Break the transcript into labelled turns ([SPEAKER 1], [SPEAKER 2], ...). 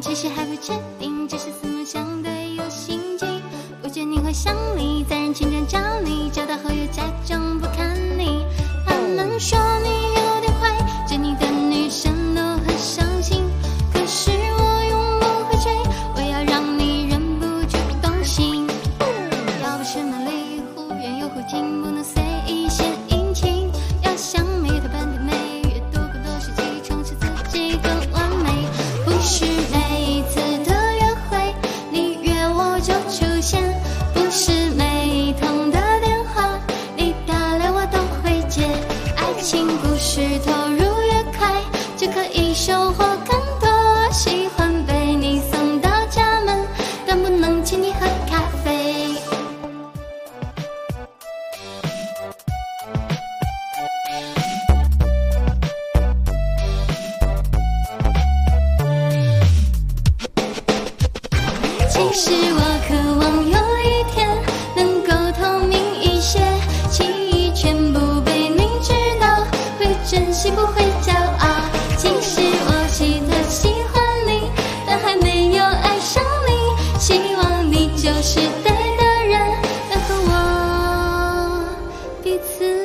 [SPEAKER 1] 其实还不确定只是四目相对有心悸不见你会想你在人群中找你找到后又假情故事投入越快，就可以收获更多。喜欢被你送到家门，但不能请你喝咖啡。其实我珍惜不会骄傲。其实我记得喜欢你，但还没有爱上你，希望你就是对的人，能和我彼此。